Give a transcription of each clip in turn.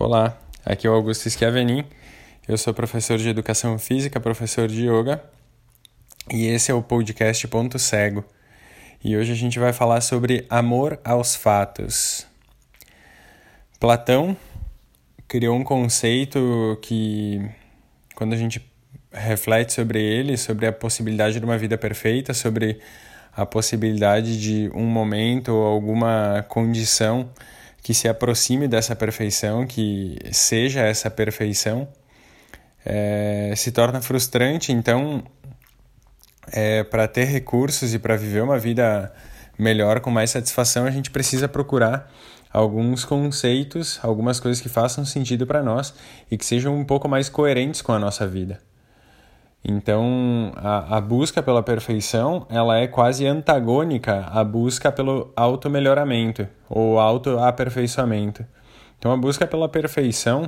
Olá, aqui é o Augusto Schiavenin, eu sou professor de Educação Física, professor de Yoga, e esse é o podcast Ponto Cego. E hoje a gente vai falar sobre amor aos fatos. Platão criou um conceito que, quando a gente reflete sobre ele, sobre a possibilidade de uma vida perfeita, sobre a possibilidade de um momento ou alguma condição que se aproxime dessa perfeição, que seja essa perfeição, é, se torna frustrante. Então, é, para ter recursos e para viver uma vida melhor, com mais satisfação, a gente precisa procurar alguns conceitos, algumas coisas que façam sentido para nós e que sejam um pouco mais coerentes com a nossa vida. Então, a, a busca pela perfeição, ela é quase antagônica à busca pelo auto-melhoramento ou auto-aperfeiçoamento. Então, a busca pela perfeição,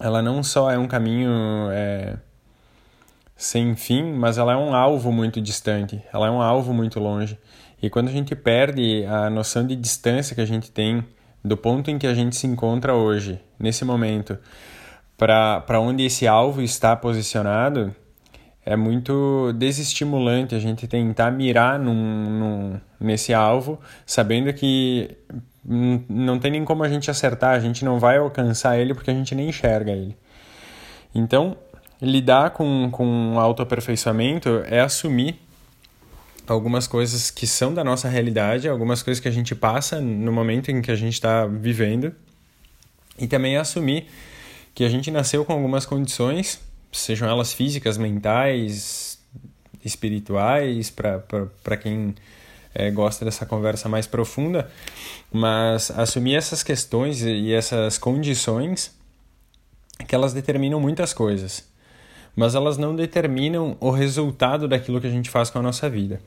ela não só é um caminho é, sem fim, mas ela é um alvo muito distante, ela é um alvo muito longe. E quando a gente perde a noção de distância que a gente tem do ponto em que a gente se encontra hoje, nesse momento, para onde esse alvo está posicionado, é muito desestimulante a gente tentar mirar num, num, nesse alvo, sabendo que não tem nem como a gente acertar, a gente não vai alcançar ele porque a gente nem enxerga ele. Então, lidar com, com autoaperfeiçoamento é assumir algumas coisas que são da nossa realidade, algumas coisas que a gente passa no momento em que a gente está vivendo, e também assumir que a gente nasceu com algumas condições, sejam elas físicas, mentais, espirituais, para quem é, gosta dessa conversa mais profunda, mas assumir essas questões e essas condições que elas determinam muitas coisas, mas elas não determinam o resultado daquilo que a gente faz com a nossa vida.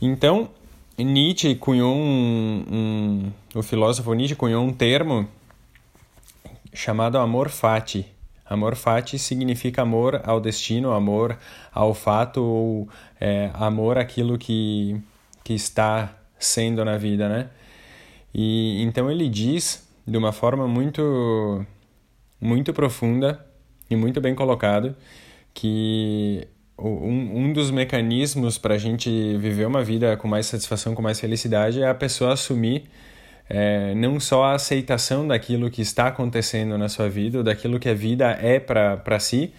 Então, Nietzsche cunhou um, um o filósofo Nietzsche cunhou um termo chamado amor fati. Amor fati significa amor ao destino, amor ao fato ou é, amor àquilo que, que está sendo na vida, né? E então ele diz de uma forma muito muito profunda e muito bem colocado que um, um dos mecanismos para a gente viver uma vida com mais satisfação, com mais felicidade é a pessoa assumir é, não só a aceitação daquilo que está acontecendo na sua vida, daquilo que a vida é para si,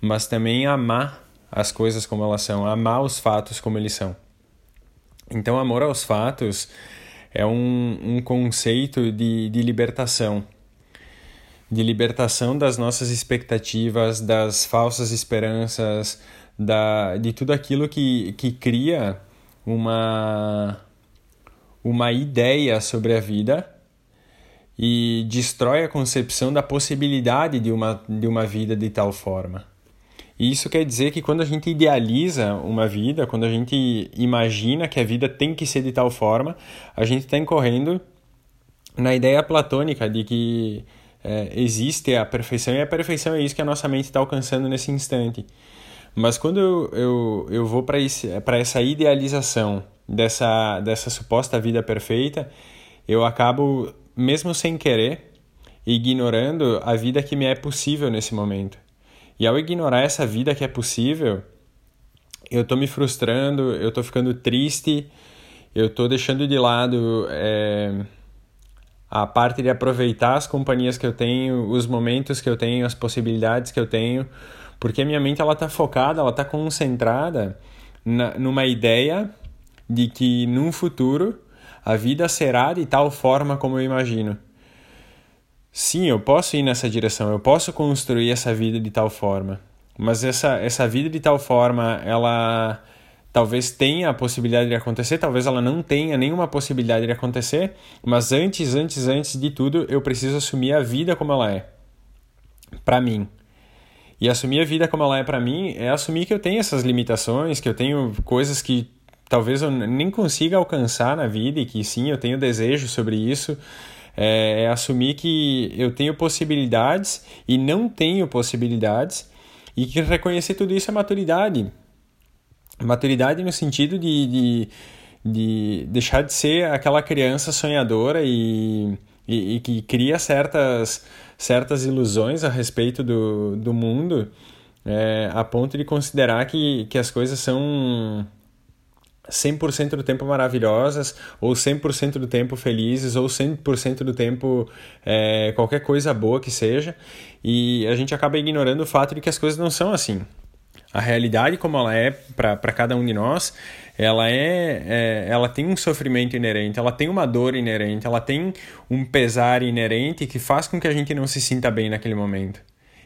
mas também amar as coisas como elas são, amar os fatos como eles são. Então, amor aos fatos é um, um conceito de, de libertação de libertação das nossas expectativas, das falsas esperanças, da, de tudo aquilo que, que cria uma, uma ideia sobre a vida e destrói a concepção da possibilidade de uma, de uma vida de tal forma. E isso quer dizer que quando a gente idealiza uma vida, quando a gente imagina que a vida tem que ser de tal forma, a gente está incorrendo na ideia platônica de que é, existe a perfeição e a perfeição é isso que a nossa mente está alcançando nesse instante. Mas quando eu, eu, eu vou para essa idealização dessa, dessa suposta vida perfeita, eu acabo, mesmo sem querer, ignorando a vida que me é possível nesse momento. E ao ignorar essa vida que é possível, eu estou me frustrando, eu estou ficando triste, eu estou deixando de lado é, a parte de aproveitar as companhias que eu tenho, os momentos que eu tenho, as possibilidades que eu tenho, porque minha mente ela está focada, ela está concentrada na, numa ideia de que num futuro a vida será de tal forma como eu imagino. Sim, eu posso ir nessa direção, eu posso construir essa vida de tal forma, mas essa, essa vida de tal forma, ela talvez tenha a possibilidade de acontecer, talvez ela não tenha nenhuma possibilidade de acontecer, mas antes, antes, antes de tudo, eu preciso assumir a vida como ela é, para mim. E assumir a vida como ela é para mim é assumir que eu tenho essas limitações, que eu tenho coisas que talvez eu nem consiga alcançar na vida e que sim, eu tenho desejo sobre isso. É, é assumir que eu tenho possibilidades e não tenho possibilidades e que reconhecer tudo isso é maturidade. Maturidade no sentido de, de, de deixar de ser aquela criança sonhadora e, e, e que cria certas, certas ilusões a respeito do, do mundo é, a ponto de considerar que, que as coisas são 100% do tempo maravilhosas, ou 100% do tempo felizes, ou 100% do tempo é, qualquer coisa boa que seja, e a gente acaba ignorando o fato de que as coisas não são assim. A realidade como ela é para cada um de nós, ela é, é, ela tem um sofrimento inerente, ela tem uma dor inerente, ela tem um pesar inerente que faz com que a gente não se sinta bem naquele momento.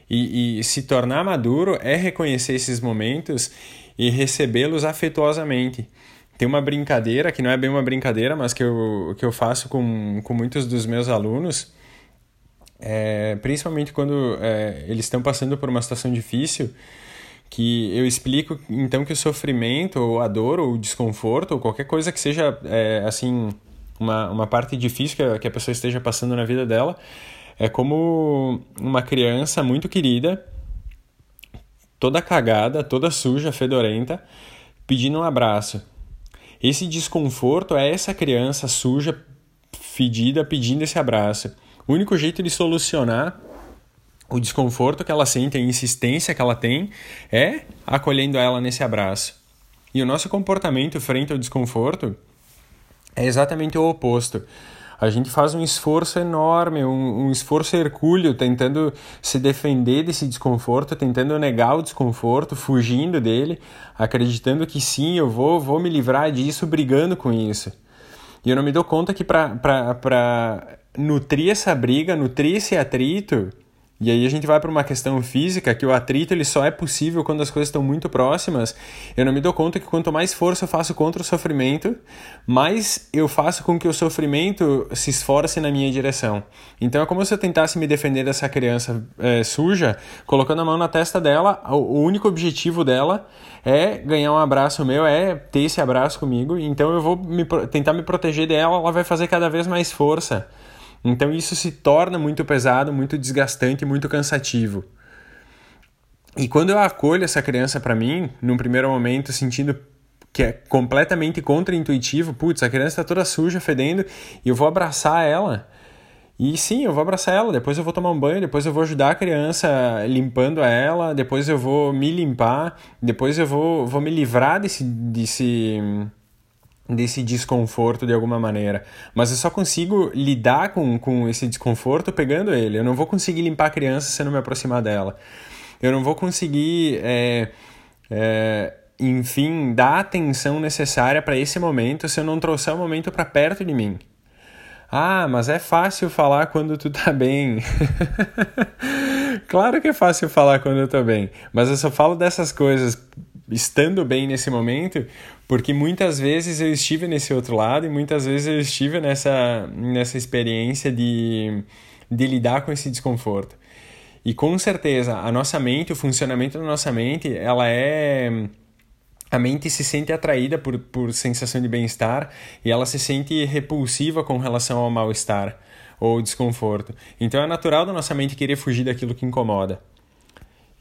E, e se tornar maduro é reconhecer esses momentos e recebê-los afetuosamente. Tem uma brincadeira, que não é bem uma brincadeira, mas que eu, que eu faço com, com muitos dos meus alunos, é, principalmente quando é, eles estão passando por uma situação difícil, que eu explico então que o sofrimento, ou a dor, ou o desconforto, ou qualquer coisa que seja é, assim uma, uma parte difícil que a, que a pessoa esteja passando na vida dela, é como uma criança muito querida, toda cagada, toda suja, fedorenta, pedindo um abraço. Esse desconforto é essa criança suja, fedida, pedindo esse abraço. O único jeito de solucionar o desconforto que ela sente, a insistência que ela tem, é acolhendo ela nesse abraço. E o nosso comportamento frente ao desconforto é exatamente o oposto. A gente faz um esforço enorme, um, um esforço hercúleo, tentando se defender desse desconforto, tentando negar o desconforto, fugindo dele, acreditando que sim, eu vou, vou me livrar disso, brigando com isso. E eu não me dou conta que para nutrir essa briga, nutrir esse atrito, e aí a gente vai para uma questão física que o atrito ele só é possível quando as coisas estão muito próximas. Eu não me dou conta que quanto mais força eu faço contra o sofrimento, mais eu faço com que o sofrimento se esforce na minha direção. Então é como se eu tentasse me defender dessa criança é, suja, colocando a mão na testa dela. O único objetivo dela é ganhar um abraço meu, é ter esse abraço comigo. Então eu vou me, tentar me proteger dela, ela vai fazer cada vez mais força. Então isso se torna muito pesado, muito desgastante, muito cansativo. E quando eu acolho essa criança para mim, num primeiro momento sentindo que é completamente contra-intuitivo, putz, a criança está toda suja, fedendo, e eu vou abraçar ela. E sim, eu vou abraçar ela, depois eu vou tomar um banho, depois eu vou ajudar a criança limpando ela, depois eu vou me limpar, depois eu vou, vou me livrar desse, desse, desse desconforto de alguma maneira. Mas eu só consigo lidar com, com esse desconforto pegando ele. Eu não vou conseguir limpar a criança se eu não me aproximar dela. Eu não vou conseguir, é, é, enfim, dar a atenção necessária para esse momento se eu não trouxer o momento para perto de mim. Ah, mas é fácil falar quando tu tá bem. claro que é fácil falar quando eu tô bem, mas eu só falo dessas coisas estando bem nesse momento, porque muitas vezes eu estive nesse outro lado e muitas vezes eu estive nessa, nessa experiência de, de lidar com esse desconforto. E com certeza, a nossa mente, o funcionamento da nossa mente, ela é a mente se sente atraída por, por sensação de bem-estar e ela se sente repulsiva com relação ao mal-estar ou desconforto. Então é natural da nossa mente querer fugir daquilo que incomoda.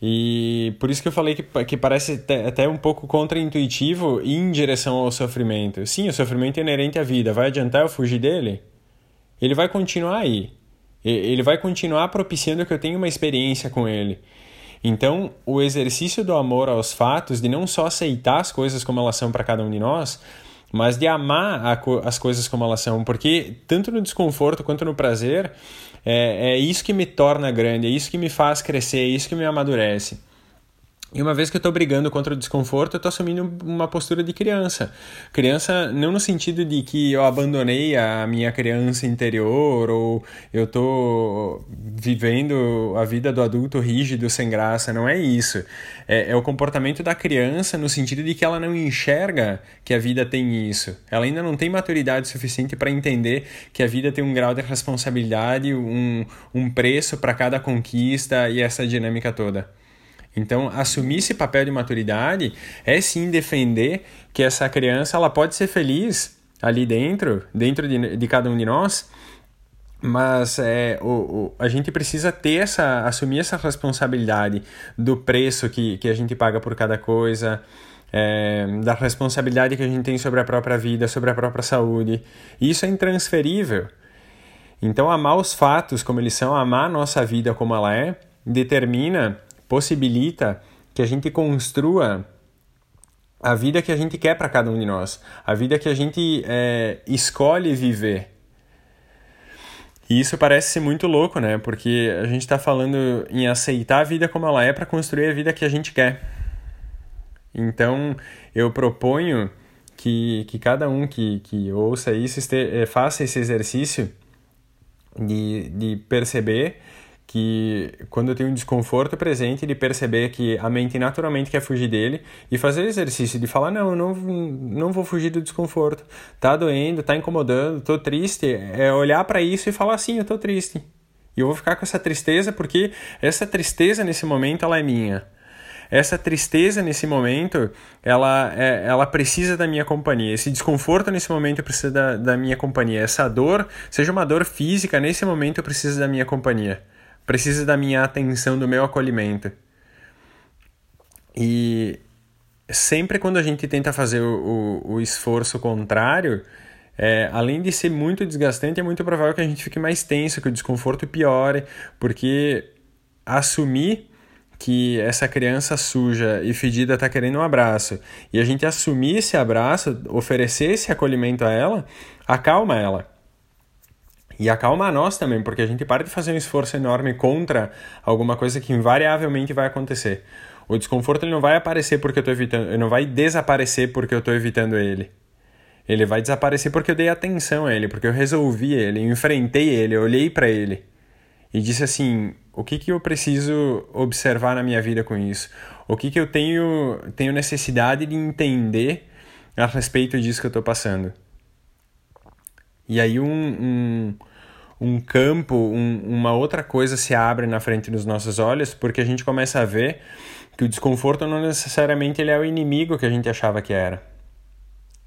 E por isso que eu falei que, que parece até um pouco contraintuitivo em direção ao sofrimento. Sim, o sofrimento é inerente à vida. Vai adiantar eu fugir dele? Ele vai continuar aí. Ele vai continuar propiciando que eu tenha uma experiência com ele. Então, o exercício do amor aos fatos, de não só aceitar as coisas como elas são para cada um de nós, mas de amar as coisas como elas são, porque tanto no desconforto quanto no prazer, é, é isso que me torna grande, é isso que me faz crescer, é isso que me amadurece. E uma vez que eu estou brigando contra o desconforto, eu estou assumindo uma postura de criança. Criança não no sentido de que eu abandonei a minha criança interior ou eu estou vivendo a vida do adulto rígido, sem graça. Não é isso. É, é o comportamento da criança no sentido de que ela não enxerga que a vida tem isso. Ela ainda não tem maturidade suficiente para entender que a vida tem um grau de responsabilidade, um, um preço para cada conquista e essa dinâmica toda. Então, assumir esse papel de maturidade é sim defender que essa criança ela pode ser feliz ali dentro, dentro de, de cada um de nós, mas é, o, o, a gente precisa ter essa, assumir essa responsabilidade do preço que, que a gente paga por cada coisa, é, da responsabilidade que a gente tem sobre a própria vida, sobre a própria saúde. Isso é intransferível. Então, amar os fatos como eles são, amar a nossa vida como ela é, determina, possibilita que a gente construa a vida que a gente quer para cada um de nós, a vida que a gente é, escolhe viver. E isso parece ser muito louco, né? Porque a gente está falando em aceitar a vida como ela é para construir a vida que a gente quer. Então, eu proponho que, que cada um que, que ouça isso este, eh, faça esse exercício de, de perceber que quando eu tenho um desconforto presente, de perceber que a mente naturalmente quer fugir dele e fazer o exercício de falar, não, não, não vou fugir do desconforto. Tá doendo, tá incomodando, tô triste. É olhar para isso e falar, sim, eu tô triste. E eu vou ficar com essa tristeza porque essa tristeza nesse momento ela é minha essa tristeza nesse momento, ela, é, ela precisa da minha companhia. Esse desconforto nesse momento precisa da, da minha companhia. Essa dor, seja uma dor física, nesse momento eu preciso da minha companhia. Precisa da minha atenção, do meu acolhimento. E sempre quando a gente tenta fazer o, o, o esforço contrário, é, além de ser muito desgastante, é muito provável que a gente fique mais tenso, que o desconforto piore, porque assumir que essa criança suja e fedida está querendo um abraço e a gente assumir esse abraço, oferecer esse acolhimento a ela, acalma ela. E acalma a nós também, porque a gente para de fazer um esforço enorme contra alguma coisa que invariavelmente vai acontecer. O desconforto ele não vai aparecer porque eu estou evitando, ele não vai desaparecer porque eu estou evitando ele. Ele vai desaparecer porque eu dei atenção a ele, porque eu resolvi ele, eu enfrentei ele, eu olhei para ele e disse assim: o que, que eu preciso observar na minha vida com isso? O que, que eu tenho, tenho necessidade de entender a respeito disso que eu estou passando? E aí um, um, um campo, um, uma outra coisa se abre na frente dos nossos olhos, porque a gente começa a ver que o desconforto não necessariamente ele é o inimigo que a gente achava que era.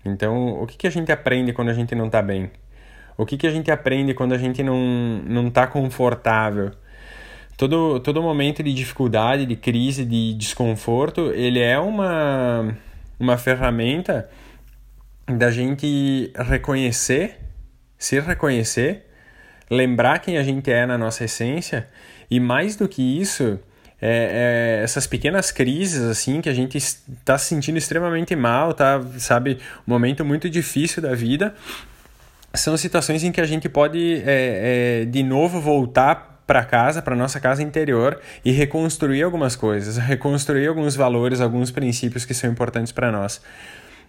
Então, o que, que a gente aprende quando a gente não está bem? O que, que a gente aprende quando a gente não está confortável? todo, todo momento de dificuldade, de crise, de desconforto, ele é uma, uma ferramenta da gente reconhecer, se reconhecer, lembrar quem a gente é na nossa essência e mais do que isso, é, é, essas pequenas crises assim que a gente está se sentindo extremamente mal, tá, sabe, um momento muito difícil da vida, são situações em que a gente pode é, é, de novo voltar para casa, para nossa casa interior e reconstruir algumas coisas, reconstruir alguns valores, alguns princípios que são importantes para nós.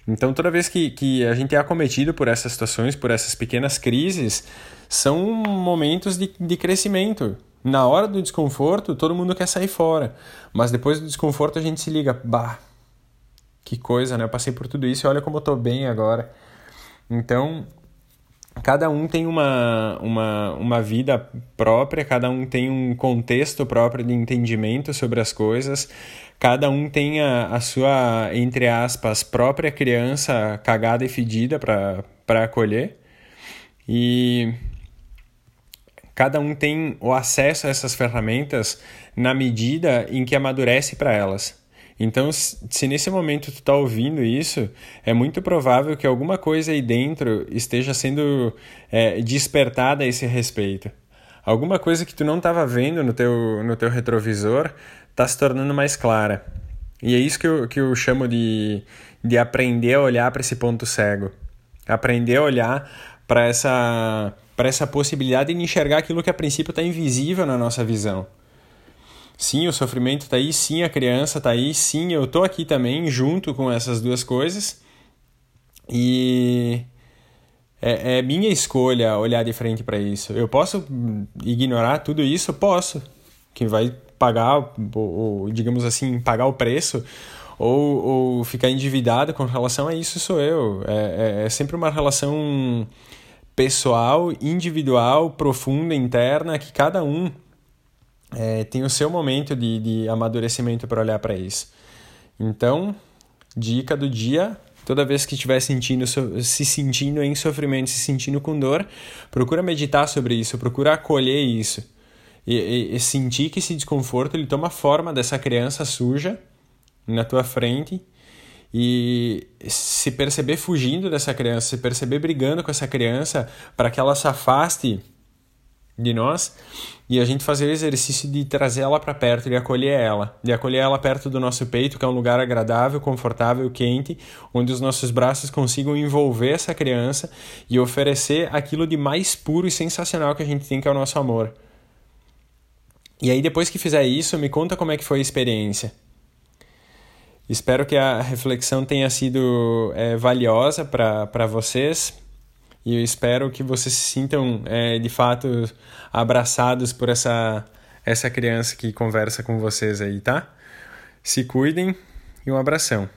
Então, toda vez que, que a gente é acometido por essas situações, por essas pequenas crises, são momentos de, de crescimento. Na hora do desconforto, todo mundo quer sair fora. Mas depois do desconforto, a gente se liga: bah, que coisa, né? Eu passei por tudo isso e olha como eu tô bem agora. Então, cada um tem uma, uma, uma vida própria, cada um tem um contexto próprio de entendimento sobre as coisas, cada um tem a, a sua, entre aspas, própria criança cagada e fedida para acolher. E cada um tem o acesso a essas ferramentas na medida em que amadurece para elas. Então, se nesse momento tu tá ouvindo isso, é muito provável que alguma coisa aí dentro esteja sendo é, despertada a esse respeito. Alguma coisa que tu não estava vendo no teu, no teu retrovisor está se tornando mais clara. E é isso que eu, que eu chamo de, de aprender a olhar para esse ponto cego. Aprender a olhar para essa, essa possibilidade de enxergar aquilo que a princípio está invisível na nossa visão. Sim, o sofrimento está aí, sim, a criança está aí, sim, eu tô aqui também junto com essas duas coisas. E é, é minha escolha olhar de frente para isso. Eu posso ignorar tudo isso? Posso. Quem vai pagar, ou digamos assim, pagar o preço ou, ou ficar endividado com relação a isso sou eu. É, é, é sempre uma relação pessoal, individual, profunda, interna, que cada um é, tem o seu momento de, de amadurecimento para olhar para isso. Então, dica do dia: toda vez que estiver sentindo, se sentindo em sofrimento, se sentindo com dor, procura meditar sobre isso, procura acolher isso. E, e, e sentir que esse desconforto ele toma forma dessa criança suja na tua frente e se perceber fugindo dessa criança, se perceber brigando com essa criança para que ela se afaste de nós e a gente fazer o exercício de trazer ela para perto, de acolher ela, de acolher ela perto do nosso peito, que é um lugar agradável, confortável, quente, onde os nossos braços consigam envolver essa criança e oferecer aquilo de mais puro e sensacional que a gente tem, que é o nosso amor. E aí depois que fizer isso, me conta como é que foi a experiência. Espero que a reflexão tenha sido é, valiosa para vocês e eu espero que vocês se sintam é, de fato abraçados por essa, essa criança que conversa com vocês aí, tá? Se cuidem e um abração.